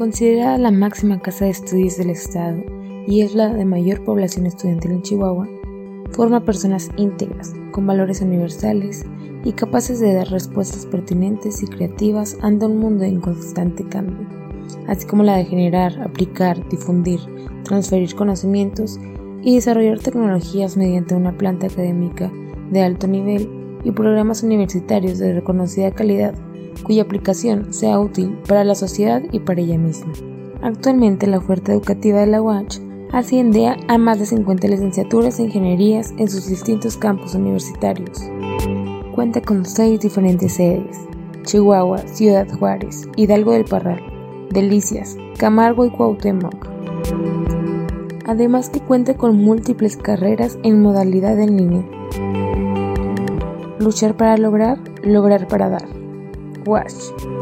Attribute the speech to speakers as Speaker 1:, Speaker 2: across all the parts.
Speaker 1: Considerada la máxima casa de estudios del Estado y es la de mayor población estudiantil en Chihuahua, forma personas íntegras, con valores universales y capaces de dar respuestas pertinentes y creativas ante un mundo en constante cambio, así como la de generar, aplicar, difundir, transferir conocimientos y desarrollar tecnologías mediante una planta académica de alto nivel y programas universitarios de reconocida calidad cuya aplicación sea útil para la sociedad y para ella misma. Actualmente la oferta educativa de la UACH asciende a más de 50 licenciaturas e ingenierías en sus distintos campus universitarios. Cuenta con seis diferentes sedes, Chihuahua, Ciudad Juárez, Hidalgo del Parral, Delicias, Camargo y Cuauhtémoc. Además que cuenta con múltiples carreras en modalidad en línea. Luchar para lograr, lograr para dar. What.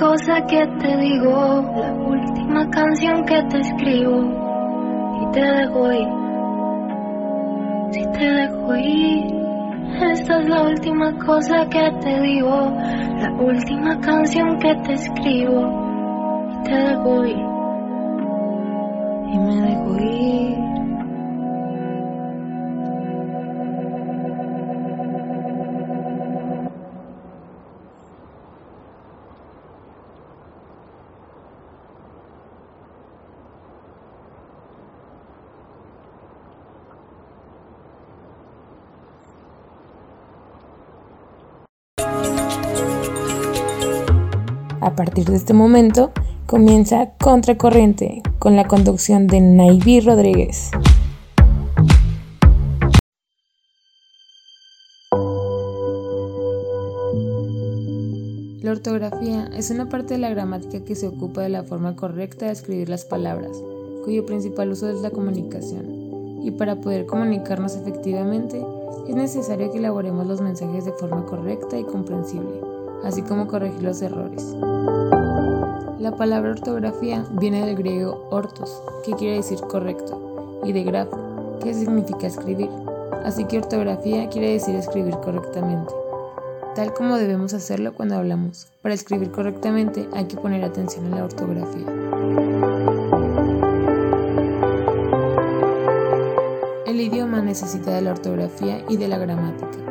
Speaker 1: WASH.
Speaker 2: que te digo, la última canción que te escribo y te dejo ir. Si te dejo ir, esta es la última cosa que te digo, la última canción que te escribo y te dejo ir. Y me dejo ir.
Speaker 1: A partir de este momento comienza Contracorriente con la conducción de Naiví Rodríguez. La ortografía es una parte de la gramática que se ocupa de la forma correcta de escribir las palabras, cuyo principal uso es la comunicación. Y para poder comunicarnos efectivamente, es necesario que elaboremos los mensajes de forma correcta y comprensible así como corregir los errores. La palabra ortografía viene del griego ortos, que quiere decir correcto, y de grafo, que significa escribir. Así que ortografía quiere decir escribir correctamente, tal como debemos hacerlo cuando hablamos. Para escribir correctamente hay que poner atención en la ortografía. El idioma necesita de la ortografía y de la gramática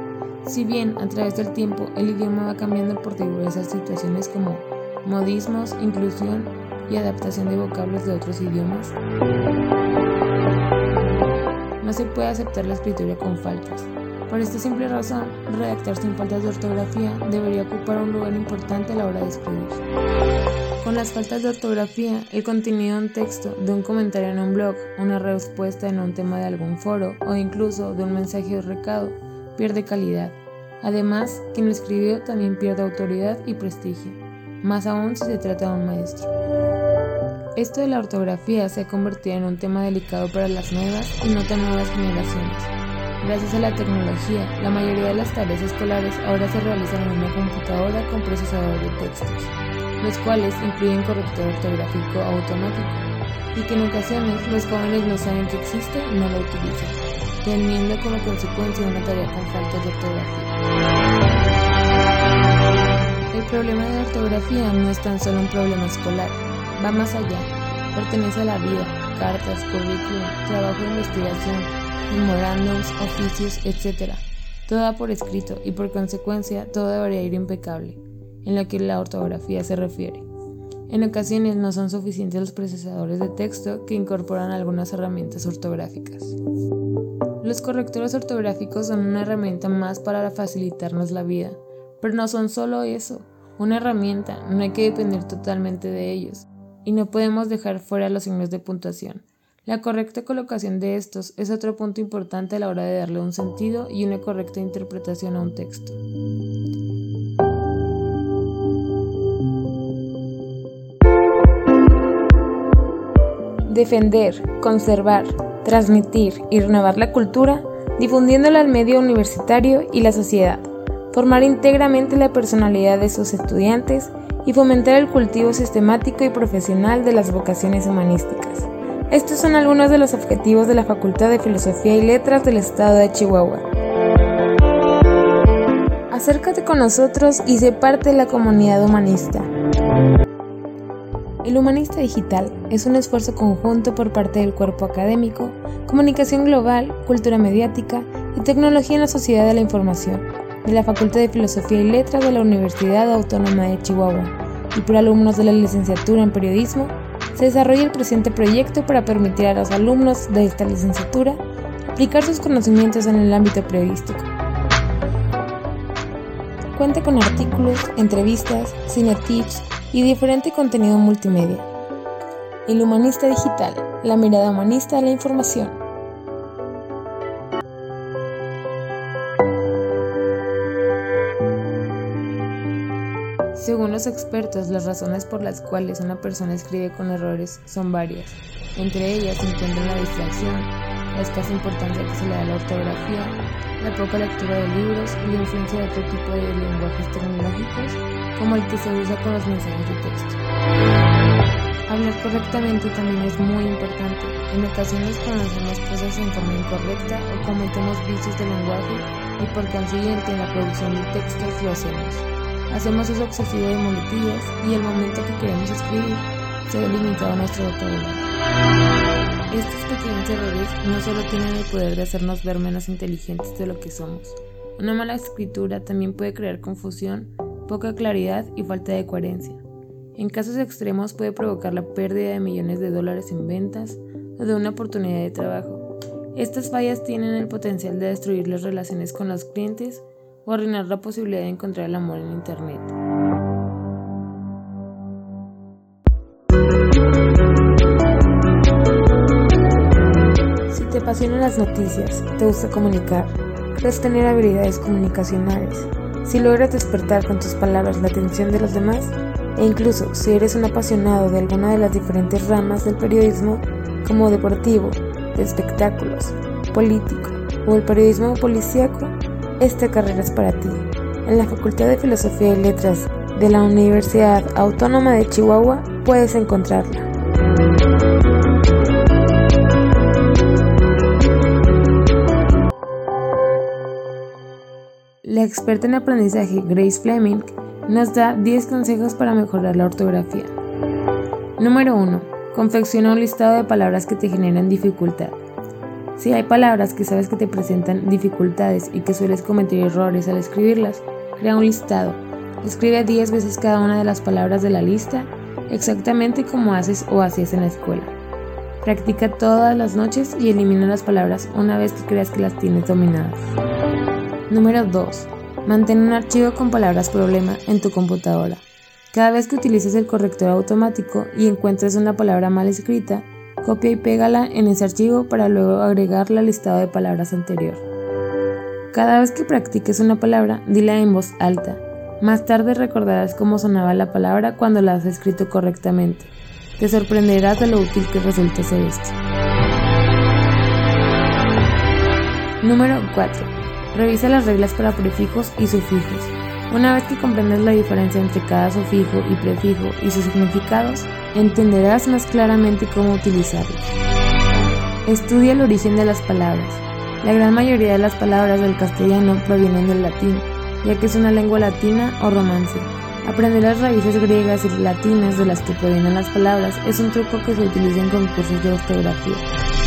Speaker 1: Si bien a través del tiempo el idioma va cambiando por diversas situaciones como modismos, inclusión y adaptación de vocablos de otros idiomas, no se puede aceptar la escritura con faltas. Por esta simple razón, redactar sin faltas de ortografía debería ocupar un lugar importante a la hora de escribir. Con las faltas de ortografía, el contenido de un texto, de un comentario en un blog, una respuesta en un tema de algún foro o incluso de un mensaje o recado pierde calidad. Además, quien lo escribió también pierde autoridad y prestigio, más aún si se trata de un maestro. Esto de la ortografía se ha convertido en un tema delicado para las nuevas y no tan nuevas generaciones. Gracias a la tecnología, la mayoría de las tareas escolares ahora se realizan en una computadora con procesador de textos, los cuales incluyen corrector ortográfico automático, y que en ocasiones los jóvenes no saben que existe y no lo utilizan, teniendo como consecuencia una tarea con faltas de ortografía. El problema de la ortografía no es tan solo un problema escolar, va más allá, pertenece a la vida, cartas, currículum, trabajo de investigación, memorándums, oficios, etc. Todo va por escrito y por consecuencia todo debería ir impecable, en lo que la ortografía se refiere. En ocasiones no son suficientes los procesadores de texto que incorporan algunas herramientas ortográficas. Los correctores ortográficos son una herramienta más para facilitarnos la vida, pero no son solo eso, una herramienta, no hay que depender totalmente de ellos y no podemos dejar fuera los signos de puntuación. La correcta colocación de estos es otro punto importante a la hora de darle un sentido y una correcta interpretación a un texto. Defender, conservar, transmitir y renovar la cultura, difundiéndola al medio universitario y la sociedad, formar íntegramente la personalidad de sus estudiantes y fomentar el cultivo sistemático y profesional de las vocaciones humanísticas. Estos son algunos de los objetivos de la Facultad de Filosofía y Letras del Estado de Chihuahua. Acércate con nosotros y sé parte de la comunidad humanista. El Humanista Digital es un esfuerzo conjunto por parte del cuerpo académico, comunicación global, cultura mediática y tecnología en la sociedad de la información de la Facultad de Filosofía y Letras de la Universidad Autónoma de Chihuahua y por alumnos de la licenciatura en Periodismo, se desarrolla el presente proyecto para permitir a los alumnos de esta licenciatura aplicar sus conocimientos en el ámbito periodístico. Cuenta con artículos, entrevistas, cine tips y diferente contenido multimedia. El Humanista Digital, la mirada humanista de la información. Según los expertos, las razones por las cuales una persona escribe con errores son varias. Entre ellas se encuentran la distracción, la escasa importancia que se le da a la ortografía, la poca lectura de libros y la influencia de otro tipo de lenguajes tecnológicos, como el que se usa con los mensajes de texto. Hablar correctamente también es muy importante. En ocasiones conocemos cosas en forma incorrecta o cometemos vicios de lenguaje y por consiguiente en la producción de textos lo hacemos. Hacemos uso excesivo de muletillas y el momento que queremos escribir se ve limitado a nuestro vocabulario. Estos pequeños errores no solo tienen el poder de hacernos ver menos inteligentes de lo que somos. Una mala escritura también puede crear confusión, poca claridad y falta de coherencia. En casos extremos puede provocar la pérdida de millones de dólares en ventas o de una oportunidad de trabajo. Estas fallas tienen el potencial de destruir las relaciones con los clientes o arruinar la posibilidad de encontrar el amor en Internet. Si te apasionan las noticias, te gusta comunicar, crees tener habilidades comunicacionales, si logras despertar con tus palabras la atención de los demás, e incluso si eres un apasionado de alguna de las diferentes ramas del periodismo, como deportivo, de espectáculos, político o el periodismo policíaco, esta carrera es para ti. En la Facultad de Filosofía y Letras de la Universidad Autónoma de Chihuahua puedes encontrarla. Experta en aprendizaje Grace Fleming nos da 10 consejos para mejorar la ortografía. Número 1. Confecciona un listado de palabras que te generan dificultad. Si hay palabras que sabes que te presentan dificultades y que sueles cometer errores al escribirlas, crea un listado. Escribe 10 veces cada una de las palabras de la lista, exactamente como haces o hacías en la escuela. Practica todas las noches y elimina las palabras una vez que creas que las tienes dominadas. Número 2. Mantén un archivo con palabras problema en tu computadora. Cada vez que utilices el corrector automático y encuentres una palabra mal escrita, copia y pégala en ese archivo para luego agregarla al listado de palabras anterior. Cada vez que practiques una palabra, dila en voz alta. Más tarde recordarás cómo sonaba la palabra cuando la has escrito correctamente. Te sorprenderás de lo útil que resulta ser esto. Número 4. Revisa las reglas para prefijos y sufijos. Una vez que comprendas la diferencia entre cada sufijo y prefijo y sus significados, entenderás más claramente cómo utilizarlos. Estudia el origen de las palabras. La gran mayoría de las palabras del castellano provienen del latín, ya que es una lengua latina o romance. Aprender las raíces griegas y latinas de las que provienen las palabras es un truco que se utiliza en concursos de ortografía.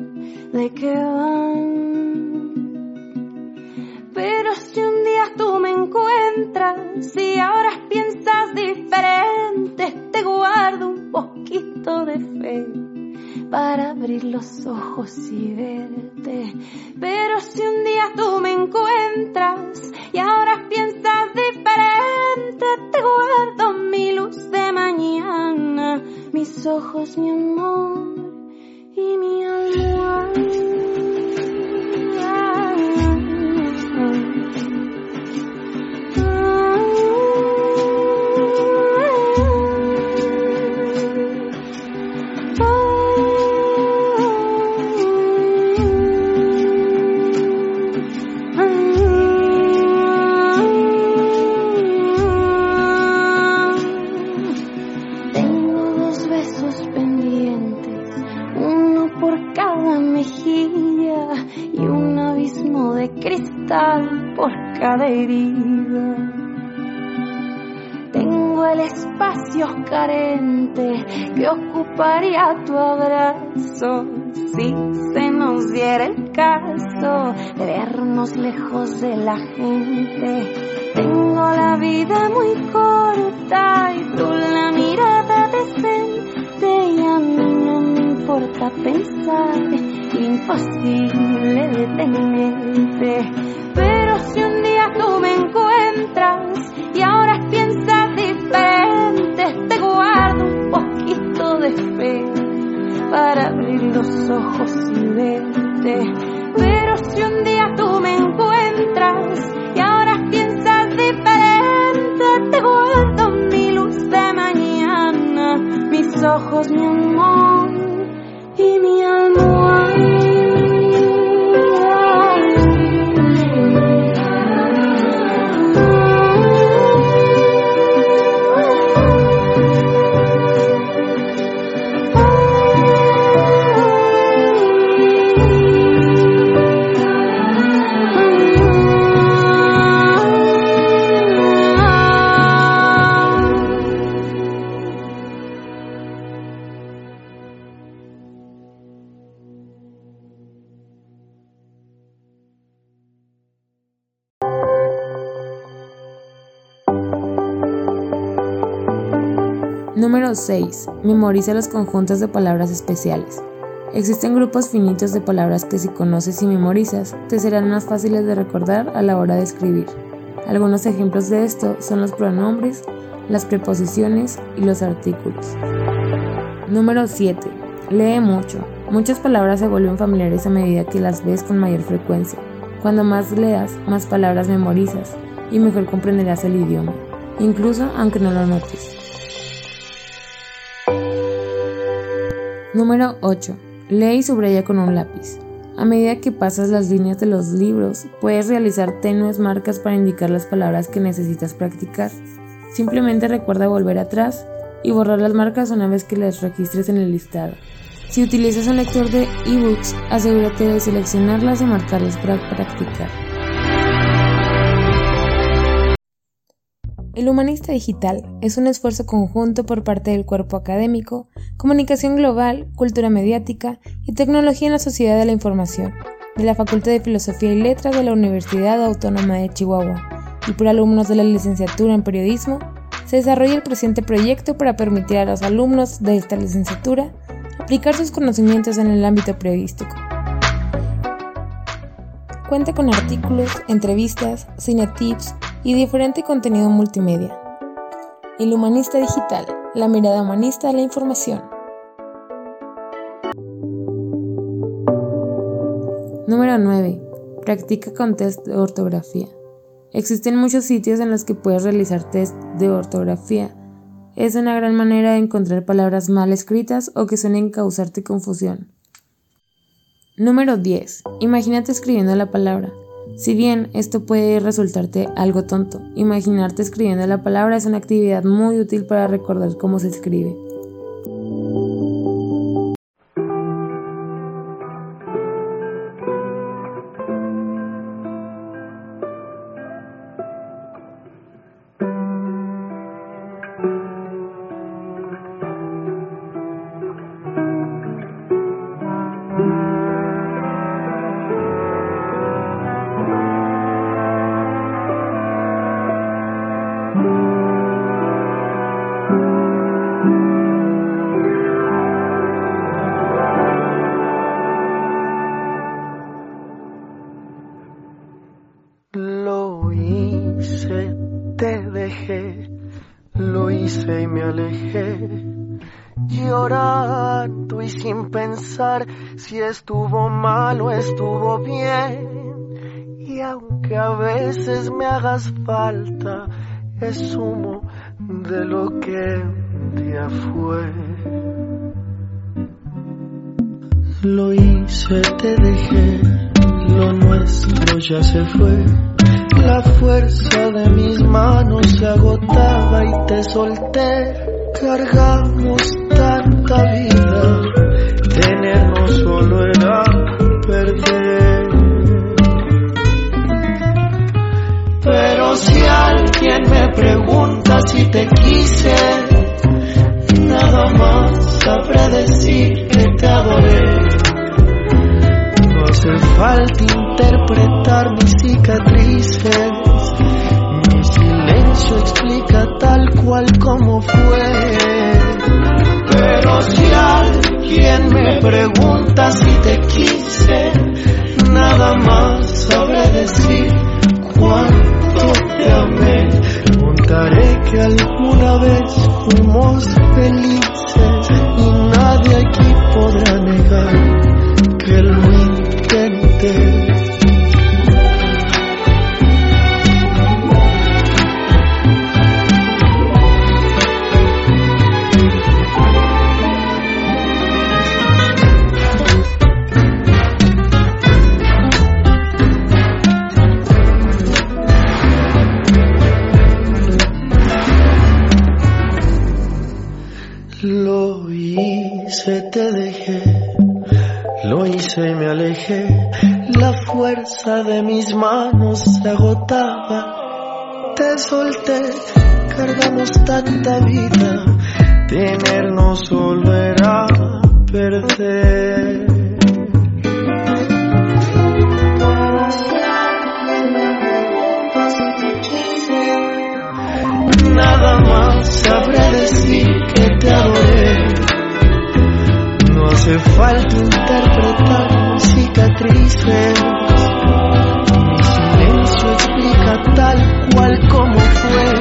Speaker 2: de qué van. Pero si un día tú me encuentras y ahora piensas diferente, te guardo un poquito de fe para abrir los ojos y verte. Pero si un día tú me encuentras y ahora piensas diferente, te guardo mi luz de mañana, mis ojos, mi amor Tengo el espacio carente que ocuparía tu abrazo si se nos diera el caso de vernos lejos de la gente. Tengo la vida muy corta y tú la mirada decente y a mí no me importa pensar imposible detenerte. Pero si un día tú me encuentras y ahora piensas diferente, te guardo un poquito de fe para abrir los ojos y verte. Pero si un día
Speaker 1: Número 6. Memoriza los conjuntos de palabras especiales. Existen grupos finitos de palabras que si conoces y memorizas, te serán más fáciles de recordar a la hora de escribir. Algunos ejemplos de esto son los pronombres, las preposiciones y los artículos. Número 7. Lee mucho. Muchas palabras se vuelven familiares a medida que las ves con mayor frecuencia. Cuando más leas, más palabras memorizas y mejor comprenderás el idioma, incluso aunque no lo notes. Número 8. Lee y subraya con un lápiz. A medida que pasas las líneas de los libros, puedes realizar tenues marcas para indicar las palabras que necesitas practicar. Simplemente recuerda volver atrás y borrar las marcas una vez que las registres en el listado. Si utilizas un lector de ebooks, asegúrate de seleccionarlas y marcarlas para practicar. El humanista digital es un esfuerzo conjunto por parte del cuerpo académico, comunicación global, cultura mediática y tecnología en la sociedad de la información, de la Facultad de Filosofía y Letras de la Universidad Autónoma de Chihuahua y por alumnos de la licenciatura en periodismo, se desarrolla el presente proyecto para permitir a los alumnos de esta licenciatura aplicar sus conocimientos en el ámbito periodístico. Cuenta con artículos, entrevistas, cinetips y diferente contenido multimedia. El humanista digital, la mirada humanista de la información. Número 9. Practica con test de ortografía. Existen muchos sitios en los que puedes realizar test de ortografía. Es una gran manera de encontrar palabras mal escritas o que suelen causarte confusión. Número 10. Imagínate escribiendo la palabra. Si bien esto puede resultarte algo tonto, imaginarte escribiendo la palabra es una actividad muy útil para recordar cómo se escribe.
Speaker 3: Si estuvo mal o estuvo bien. Y aunque a veces me hagas falta, es humo de lo que un día fue. Lo hice, te dejé, lo nuestro ya se fue. La fuerza de mis manos se agotaba y te solté cargamos tanta vida, tenernos solo era perder. Pero si alguien me pregunta si te quise, nada más sabré decir que te adoré. No hace falta interpretar mis cicatrices explica tal cual como fue. Pero si alguien me pregunta si te quise, nada más sabré decir cuánto te amé. Contaré que alguna vez fuimos felices y nadie aquí podrá negar que lo intenté. Fuerza de mis manos se agotaba. Te solté, cargamos tanta vida, tenernos solo era perder. Nada más sabré decir que te adoré. No hace falta interpretar cicatrices. Igual como fue.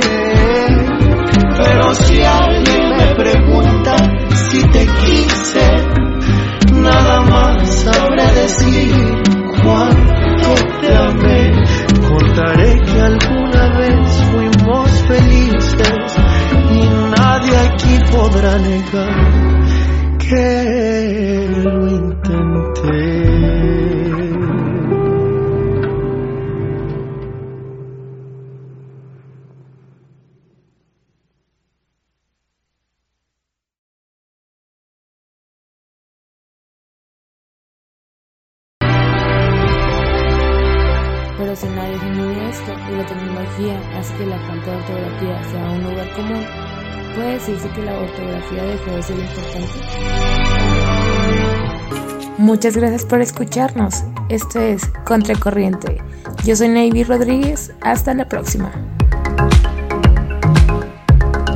Speaker 3: Pero si alguien me pregunta si te quise, nada más sabré decir cuánto te amé. Contaré que alguna vez fuimos felices y nadie aquí podrá negar que lo
Speaker 1: importante. Muchas gracias por escucharnos. Esto es Contracorriente. Yo soy Navy Rodríguez. Hasta la próxima.